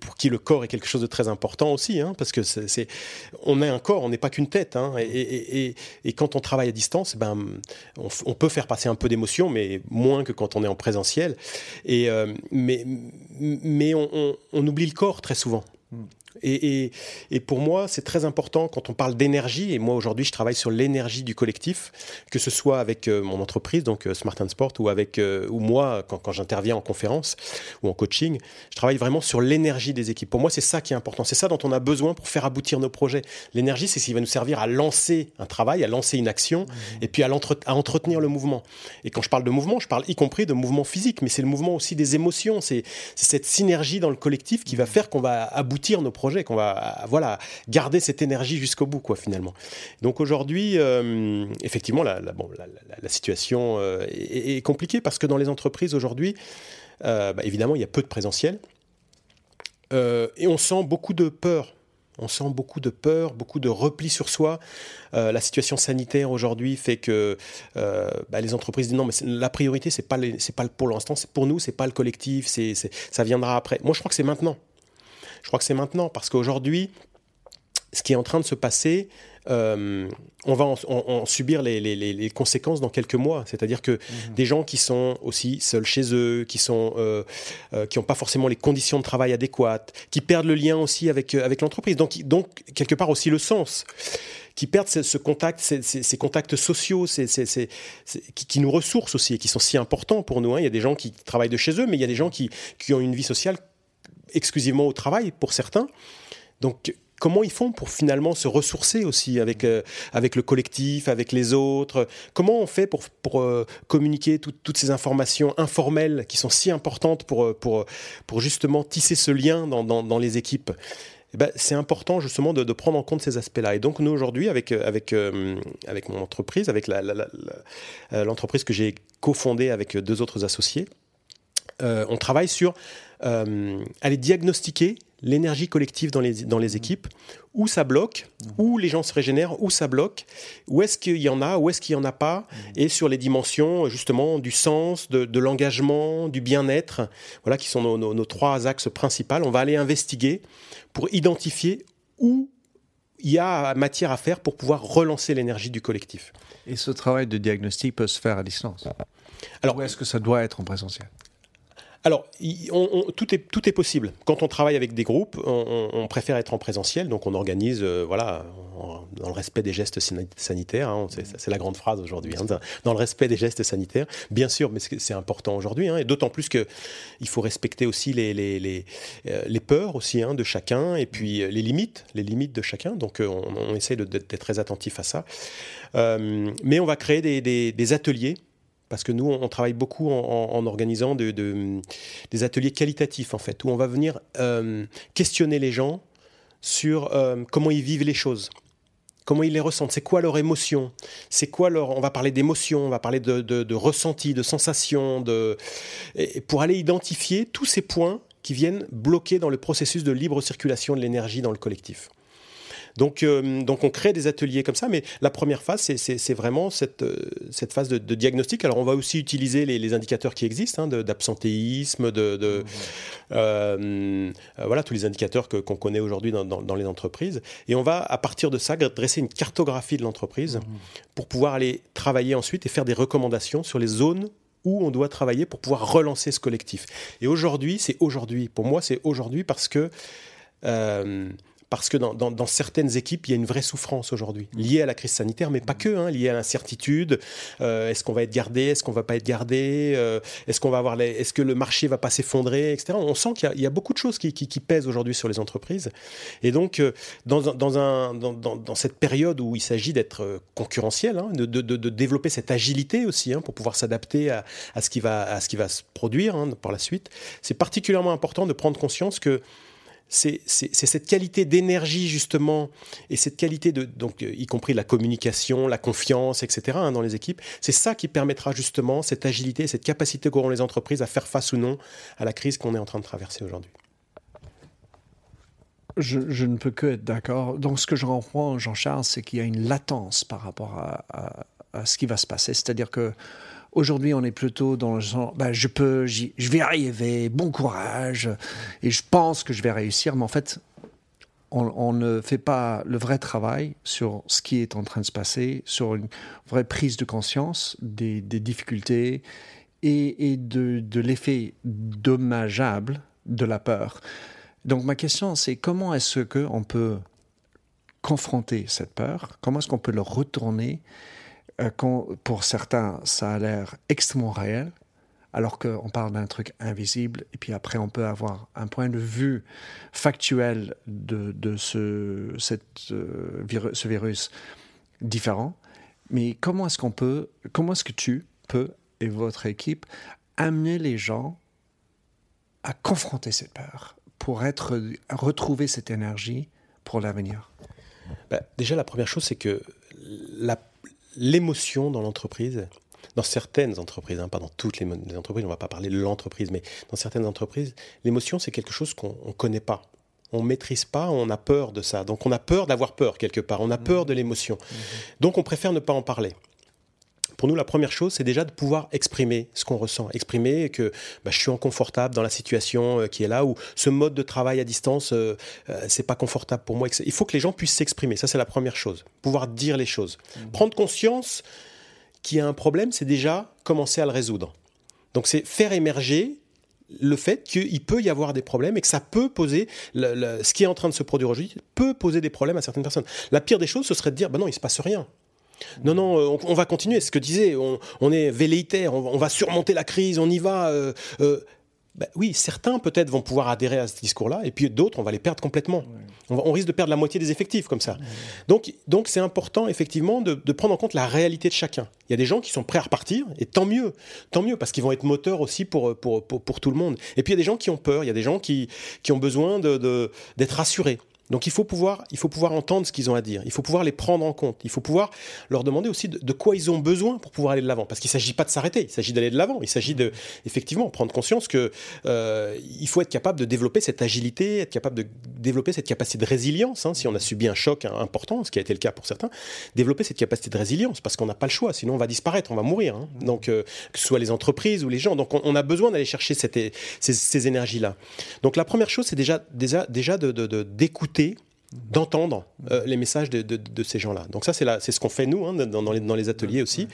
pour qui le corps est quelque chose de très important aussi, hein, parce que c'est on est un corps, on n'est pas qu'une tête, hein, et, quand on travaille à distance, ben on, on peut faire passer un peu d'émotion, mais moins que quand on est en présentiel. Et euh, mais mais on, oublie le corps très souvent. Et, et, et, pour moi, c'est très important quand on parle d'énergie. Et moi, aujourd'hui, je travaille sur l'énergie du collectif, que ce soit avec euh, mon entreprise, donc euh, Smart and Sport, ou avec euh, ou moi, quand, quand j'interviens en conférence ou en coaching, je travaille vraiment sur l'énergie des équipes. Pour moi, c'est ça qui est important. C'est ça dont on a besoin pour faire aboutir nos projets. L'énergie, c'est ce qui va nous servir à lancer un travail, à lancer une action, mmh. et puis à, à, entretenir le mouvement. Et quand je parle de mouvement, je parle y compris de mouvement physique, mais c'est le mouvement aussi des émotions. C'est cette synergie dans le collectif qui va faire qu'on va aboutir nos projets qu'on va voilà garder cette énergie jusqu'au bout, quoi, finalement. Donc aujourd'hui, euh, effectivement, la, bon, la, situation euh, est, compliquée parce que dans les entreprises aujourd'hui, euh, bah, évidemment, il y a peu de présentiel et on sent beaucoup de peur. On sent beaucoup de peur, beaucoup de repli sur soi. La situation sanitaire aujourd'hui fait que bah, les entreprises disent non, mais la priorité c'est pas pas pour l'instant, c'est pour nous, c'est pas le collectif, c'est ça viendra après. Moi, je crois que c'est maintenant. Je crois que c'est maintenant, parce qu'aujourd'hui, ce qui est en train de se passer, euh, on va en, en, en subir les, les, les, conséquences dans quelques mois. C'est-à-dire que mmh. des gens qui sont aussi seuls chez eux, qui sont euh, euh, qui n'ont pas forcément les conditions de travail adéquates, qui perdent le lien aussi avec euh, avec l'entreprise. Donc donc quelque part aussi le sens qui perdent ce, ce contact, ces, ces, ces, contacts sociaux, ces, qui, qui, nous ressourcent aussi et qui sont si importants pour nous. Hein. Il y a des gens qui travaillent de chez eux, mais il y a des gens qui, qui ont une vie sociale exclusivement au travail pour certains. Donc comment ils font pour finalement se ressourcer aussi avec, euh, avec le collectif, avec les autres? Comment on fait pour, pour euh, communiquer tout, toutes ces informations informelles qui sont si importantes pour, euh, pour, pour justement tisser ce lien dans, dans, les équipes? Eh ben, c'est important justement de, de, prendre en compte ces aspects-là. Et donc nous aujourd'hui, avec, avec, avec mon entreprise, avec l'entreprise que j'ai cofondée avec deux autres associés, on travaille sur aller diagnostiquer l'énergie collective dans les, dans les équipes, où ça bloque, où les gens se régénèrent, où ça bloque, où est-ce qu'il y en a, où est-ce qu'il n'y en a pas, et sur les dimensions justement du sens, de, de l'engagement, du bien-être, voilà qui sont nos, nos, nos trois axes principaux. On va aller investiguer pour identifier où il y a matière à faire pour pouvoir relancer l'énergie du collectif. Et ce travail de diagnostic peut se faire à distance? Alors, Ou est-ce que ça doit être en présentiel? Alors, tout, est, tout est possible. Quand on travaille avec des groupes, on, préfère être en présentiel, donc on organise, euh, voilà, dans le respect des gestes sanitaires. Hein, c'est la grande phrase aujourd'hui. Hein, dans le respect des gestes sanitaires, bien sûr, mais c'est important aujourd'hui, hein, et d'autant plus que il faut respecter aussi les, les, les, euh, peurs aussi de chacun, et puis euh, les limites, les limites de chacun. Donc, on, essaie d'être très attentif à ça. Mais on va créer des, des ateliers parce que nous, on travaille beaucoup en, organisant de, de, des ateliers qualitatifs, en fait, où on va venir euh, questionner les gens sur euh, comment ils vivent les choses, comment ils les ressentent, c'est quoi leur émotion, c'est quoi leur... On va parler d'émotion, on va parler de, de, ressenti, de sensation, de... pour aller identifier tous ces points qui viennent bloquer dans le processus de libre circulation de l'énergie dans le collectif. Donc, euh, donc on crée des ateliers comme ça, mais la première phase, c'est vraiment cette, euh, cette phase de, diagnostic. Alors on va aussi utiliser les, indicateurs qui existent, hein, d'absentéisme, de, euh, voilà tous les indicateurs qu'on connaît aujourd'hui dans, dans, les entreprises. Et on va à partir de ça dresser une cartographie de l'entreprise mmh. pour pouvoir aller travailler ensuite et faire des recommandations sur les zones où on doit travailler pour pouvoir relancer ce collectif. Et aujourd'hui, c'est aujourd'hui. Pour moi, c'est aujourd'hui parce que parce que dans, certaines équipes, il y a une vraie souffrance aujourd'hui, liée à la crise sanitaire, mais pas que, hein, liée à l'incertitude. Euh, est-ce qu'on va être gardé Est-ce qu'on va pas être gardé euh, Est-ce qu'on va avoir Est-ce que le marché va pas s'effondrer, etc. On sent qu'il y, a beaucoup de choses qui, pèsent aujourd'hui sur les entreprises. Et donc, euh, dans, cette période où il s'agit d'être concurrentiel, hein, de, développer cette agilité aussi hein, pour pouvoir s'adapter à, à ce qui va se produire par la suite, c'est particulièrement important de prendre conscience que c'est cette qualité d'énergie justement et cette qualité de donc y compris la communication, la confiance, etc. Hein, dans les équipes. C'est ça qui permettra justement cette agilité, cette capacité qu'auront les entreprises à faire face ou non à la crise qu'on est en train de traverser aujourd'hui. Je, ne peux que être d'accord. Donc ce que je comprends, Jean-Charles, c'est qu'il y a une latence par rapport à, à ce qui va se passer. C'est-à-dire que Aujourd'hui, on est plutôt dans le genre, ben, je peux, je vais arriver, bon courage, et je pense que je vais réussir, mais en fait, on, ne fait pas le vrai travail sur ce qui est en train de se passer, sur une vraie prise de conscience des, difficultés et, de l'effet dommageable de la peur. Donc ma question, c'est comment est-ce qu'on peut confronter cette peur? Comment est-ce qu'on peut le retourner euh, pour certains, ça a l'air extrêmement réel, alors qu'on parle d'un truc invisible, et puis après on peut avoir un point de vue factuel de, euh, ce virus différent. Mais comment est-ce qu'on peut, comment est-ce que tu peux, et votre équipe, amener les gens à confronter cette peur pour retrouver cette énergie pour l'avenir? Bah, Déjà, la première chose, c'est que la l'émotion dans l'entreprise, dans certaines entreprises, hein, pas dans toutes les, entreprises, on ne va pas parler de l'entreprise, mais dans certaines entreprises, l'émotion, c'est quelque chose qu'on ne connaît pas. On ne maîtrise pas, on a peur de ça. Donc on a peur d'avoir peur quelque part, on a peur de l'émotion. Mmh. Donc on préfère ne pas en parler pour nous, la première chose, c'est déjà de pouvoir exprimer ce qu'on ressent, exprimer que bah, je suis inconfortable dans la situation euh, qui est là, ou ce mode de travail à distance, euh, euh, c'est pas confortable pour moi. Il faut que les gens puissent s'exprimer. Ça, c'est la première chose. Pouvoir dire les choses. Mmh. Prendre conscience qu'il y a un problème, c'est déjà commencer à le résoudre. Donc, c'est faire émerger le fait qu'il peut y avoir des problèmes et que ça peut poser, ce qui est en train de se produire aujourd'hui, peut poser des problèmes à certaines personnes. La pire des choses, ce serait de dire, ben non, il se passe rien. Non, non, euh, on, va continuer. C'est ce que disait. On, est velléitaire. On, va surmonter la crise. On y va. Euh, euh, bah oui, certains peut-être vont pouvoir adhérer à ce discours-là, et puis d'autres, on va les perdre complètement. On, risque de perdre la moitié des effectifs comme ça. Donc, donc c'est important effectivement de, prendre en compte la réalité de chacun. Il y a des gens qui sont prêts à repartir, et tant mieux, tant mieux, parce qu'ils vont être moteurs aussi pour pour, pour, tout le monde. Et puis il y a des gens qui ont peur, il y a des gens qui, qui ont besoin d'être de, rassurés. Donc il faut pouvoir, il faut pouvoir entendre ce qu'ils ont à dire. Il faut pouvoir les prendre en compte. Il faut pouvoir leur demander aussi de, quoi ils ont besoin pour pouvoir aller de l'avant. Parce qu'il ne s'agit pas de s'arrêter. Il s'agit d'aller de l'avant. Il s'agit de effectivement prendre conscience que euh, il faut être capable de développer cette agilité, être capable de développer cette capacité de résilience. Hein, si on a subi un choc important, ce qui a été le cas pour certains, développer cette capacité de résilience parce qu'on n'a pas le choix. Sinon on va disparaître, on va mourir. Hein. Donc euh, que ce soit les entreprises ou les gens. Donc on, a besoin d'aller chercher ces, énergies là. Donc la première chose c'est déjà déjà déjà de d'écouter d'entendre euh, les messages de, de, ces gens-là. Donc ça, c'est ce qu'on fait nous hein, dans, les, dans, les, ateliers aussi.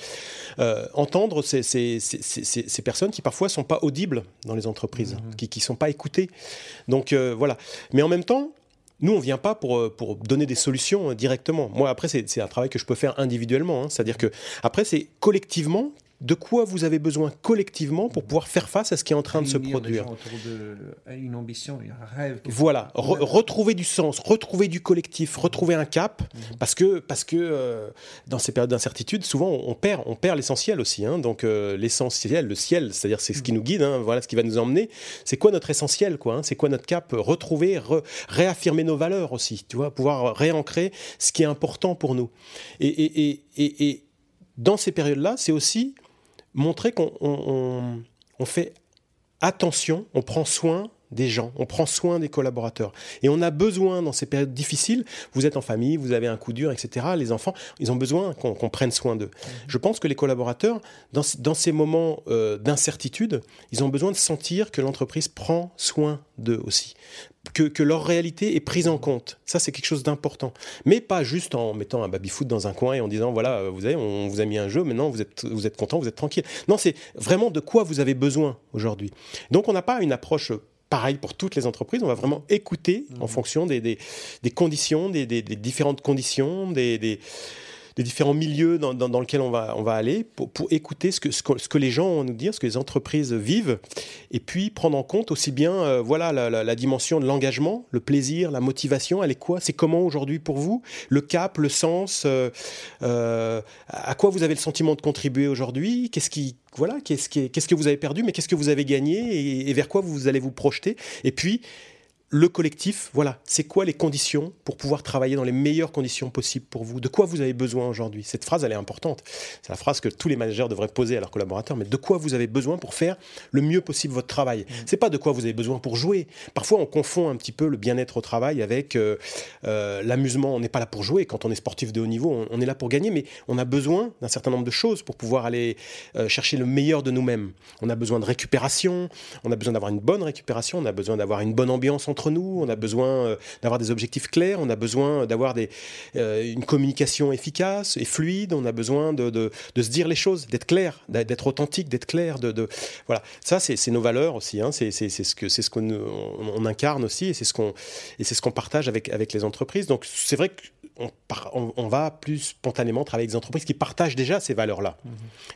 Euh, entendre ces, ces, ces, ces, personnes qui parfois sont pas audibles dans les entreprises, mhm. qui ne sont pas écoutées. Donc euh, voilà. Mais en même temps, nous, on vient pas pour, pour donner des solutions directement. Moi, après, c'est un travail que je peux faire individuellement. Hein. C'est-à-dire que après, c'est collectivement de quoi vous avez besoin collectivement pour pouvoir faire face à ce qui est en train de se produire. une ambition, un rêve. Voilà, retrouver du sens, retrouver du collectif, retrouver un cap, mhm. parce que, parce que euh, dans ces périodes d'incertitude, souvent on perd, on perd l'essentiel aussi. Hein. donc euh, l'essentiel, le ciel, c'est-à-dire c'est ce qui mhm. nous guide, hein. voilà ce qui va nous emmener. C'est quoi notre essentiel, quoi hein? C'est quoi notre cap? Retrouver, réaffirmer nos valeurs aussi, tu vois, pouvoir réancrer ce qui est important pour nous. Et, et, et, et dans ces périodes-là, c'est aussi montrer qu'on fait attention, on prend soin des gens, on prend soin des collaborateurs. Et on a besoin, dans ces périodes difficiles, vous êtes en famille, vous avez un coup dur, etc., les enfants, ils ont besoin qu'on prenne soin d'eux. Mmh. Je pense que les collaborateurs, dans, ces moments euh, d'incertitude, ils ont besoin de sentir que l'entreprise prend soin d'eux aussi que, leur réalité est prise en compte. Ça, c'est quelque chose d'important. Mais pas juste en mettant un baby-foot dans un coin et en disant, voilà, euh, vous savez, on vous a mis un jeu, maintenant vous êtes, vous êtes content, vous êtes tranquille. Non, c'est vraiment de quoi vous avez besoin aujourd'hui. Donc, on n'a pas une approche pareille pour toutes les entreprises. On va vraiment écouter en mmh. fonction des, des, conditions, des, des, différentes conditions, des, des différents milieux dans, dans, lesquels on va, on va aller pour, pour écouter ce que, ce que, les gens ont à nous dire, ce que les entreprises vivent, et puis prendre en compte aussi bien euh, voilà, la, dimension de l'engagement, le plaisir, la motivation, elle est quoi? C'est comment aujourd'hui pour vous? Le cap, le sens, euh, euh, à quoi vous avez le sentiment de contribuer aujourd'hui? Qu'est-ce qui, voilà, qu'est-ce, qu'est-ce que vous avez perdu, mais qu'est-ce que vous avez gagné? Et, et vers quoi vous allez vous projeter? Et puis, le collectif, voilà, c'est quoi les conditions pour pouvoir travailler dans les meilleures conditions possibles pour vous? De quoi vous avez besoin aujourd'hui? Cette phrase, elle est importante. C'est la phrase que tous les managers devraient poser à leurs collaborateurs, mais de quoi vous avez besoin pour faire le mieux possible votre travail? Ce mmh. C'est pas de quoi vous avez besoin pour jouer. Parfois, on confond un petit peu le bien-être au travail avec euh, euh, l'amusement. On n'est pas là pour jouer. Quand on est sportif de haut niveau, on, est là pour gagner, mais on a besoin d'un certain nombre de choses pour pouvoir aller euh, chercher le meilleur de nous-mêmes. On a besoin de récupération, on a besoin d'avoir une bonne récupération, on a besoin d'avoir une bonne ambiance entre nous, on a besoin euh, d'avoir des objectifs clairs, on a besoin d'avoir euh, une communication efficace et fluide, on a besoin de, se dire les choses, d'être clair, d'être authentique, d'être clair. De, voilà, ça c'est nos valeurs aussi, hein. c'est ce que c'est ce qu'on on, incarne aussi et c'est ce qu'on ce qu'on partage avec avec les entreprises. Donc c'est vrai qu'on on, va plus spontanément travailler avec des entreprises qui partagent déjà ces valeurs-là, mmh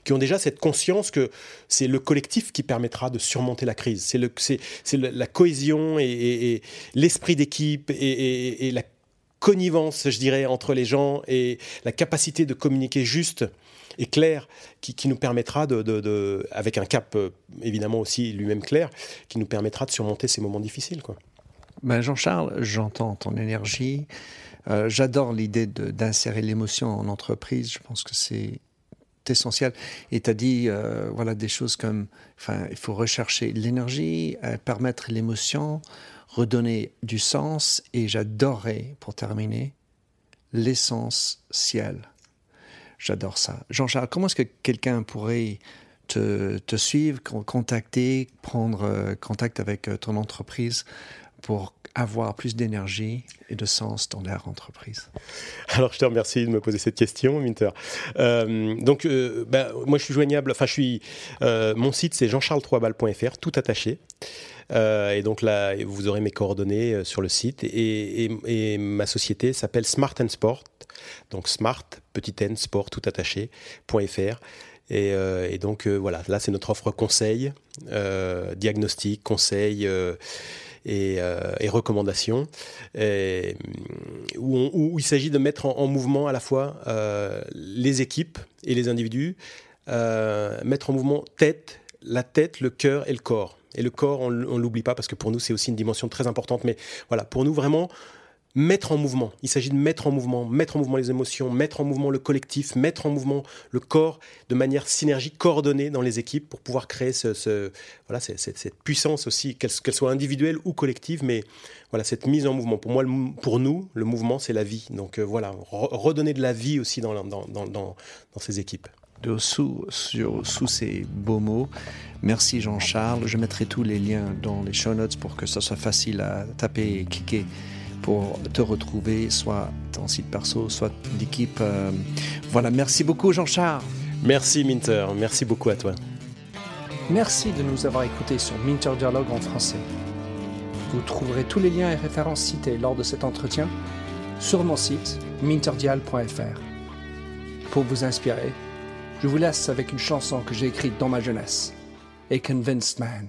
qui ont déjà cette conscience que c'est le collectif qui permettra de surmonter la crise. C'est la cohésion et, l'esprit d'équipe et, la connivence, je dirais, entre les gens et la capacité de communiquer juste et clair qui, nous permettra de, avec un cap euh, évidemment aussi lui-même clair, qui nous permettra de surmonter ces moments difficiles. Quoi. Ben Jean-Charles, j'entends ton énergie. Euh, j'adore l'idée d'insérer l'émotion en entreprise. Je pense que c'est essentiel. Et tu as dit euh, voilà, des choses comme il faut rechercher l'énergie, permettre l'émotion, redonner du sens et j'adorerais, pour terminer, l'essence ciel. J'adore ça. Jean-Charles, comment est-ce que quelqu'un pourrait te, te, suivre, contacter, prendre euh, contact avec euh, ton entreprise pour avoir plus d'énergie et de sens dans leur entreprise Alors, je te remercie de me poser cette question, Minter. Euh, donc, ben, moi, je suis joignable. Enfin, je suis. mon site, c'est jeancharles3bal.fr, tout attaché. Euh, et donc là, vous aurez mes coordonnées euh, sur le site. Et, ma société s'appelle Smart and Sport. Donc Smart, petit n, sport, tout attaché, .fr. Et, euh, et, donc voilà, là c'est notre offre conseil, diagnostic, conseil et, et recommandations, où, il s'agit de mettre en, mouvement à la fois les équipes et les individus, mettre en mouvement tête, la tête, le cœur et le corps. Et le corps, on ne l'oublie pas parce que pour nous, c'est aussi une dimension très importante. Mais voilà, pour nous, vraiment, mettre en mouvement. Il s'agit de mettre en mouvement, mettre en mouvement les émotions, mettre en mouvement le collectif, mettre en mouvement le corps de manière synergique, coordonnée dans les équipes pour pouvoir créer ce, voilà, cette, puissance aussi, qu'elle soit individuelle ou collective, mais voilà, cette mise en mouvement. Pour moi, pour nous, le mouvement, c'est la vie. Donc euh, voilà, redonner de la vie aussi dans, dans, dans, dans ces équipes sous, sous ces beaux mots. Merci Jean-Charles. Je mettrai tous les liens dans les show notes pour que ça soit facile à taper et cliquer pour te retrouver, soit ton site perso, soit l'équipe. Euh, voilà, merci beaucoup Jean-Charles. Merci Minter, merci beaucoup à toi. Merci de nous avoir écoutés sur Minter Dialogue en français. Vous trouverez tous les liens et références cités lors de cet entretien sur mon site minterdial.fr. Pour vous inspirer, Je vous laisse avec une chanson que j'ai écrite dans ma jeunesse, A Convinced Man.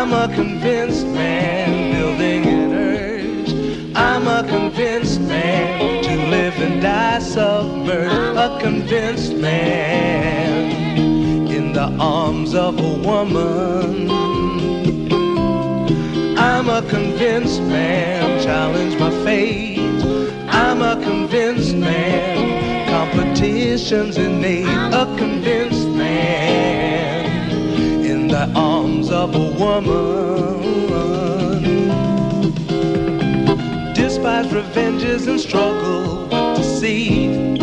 I'm a convinced man, building an urge. I'm a convinced man to live and die submerged. A convinced man in the arms of a woman. I'm a convinced man, challenge my fate. I'm a convinced man, competition's innate. A convinced man the arms of a woman. Despise revenges and struggle with deceit.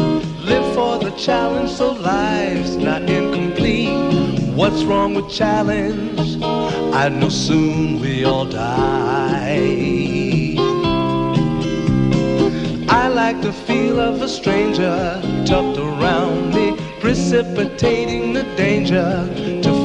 Live for the challenge so life's not incomplete. What's wrong with challenge? I know soon we all die. I like the feel of a stranger tucked around me, precipitating the danger to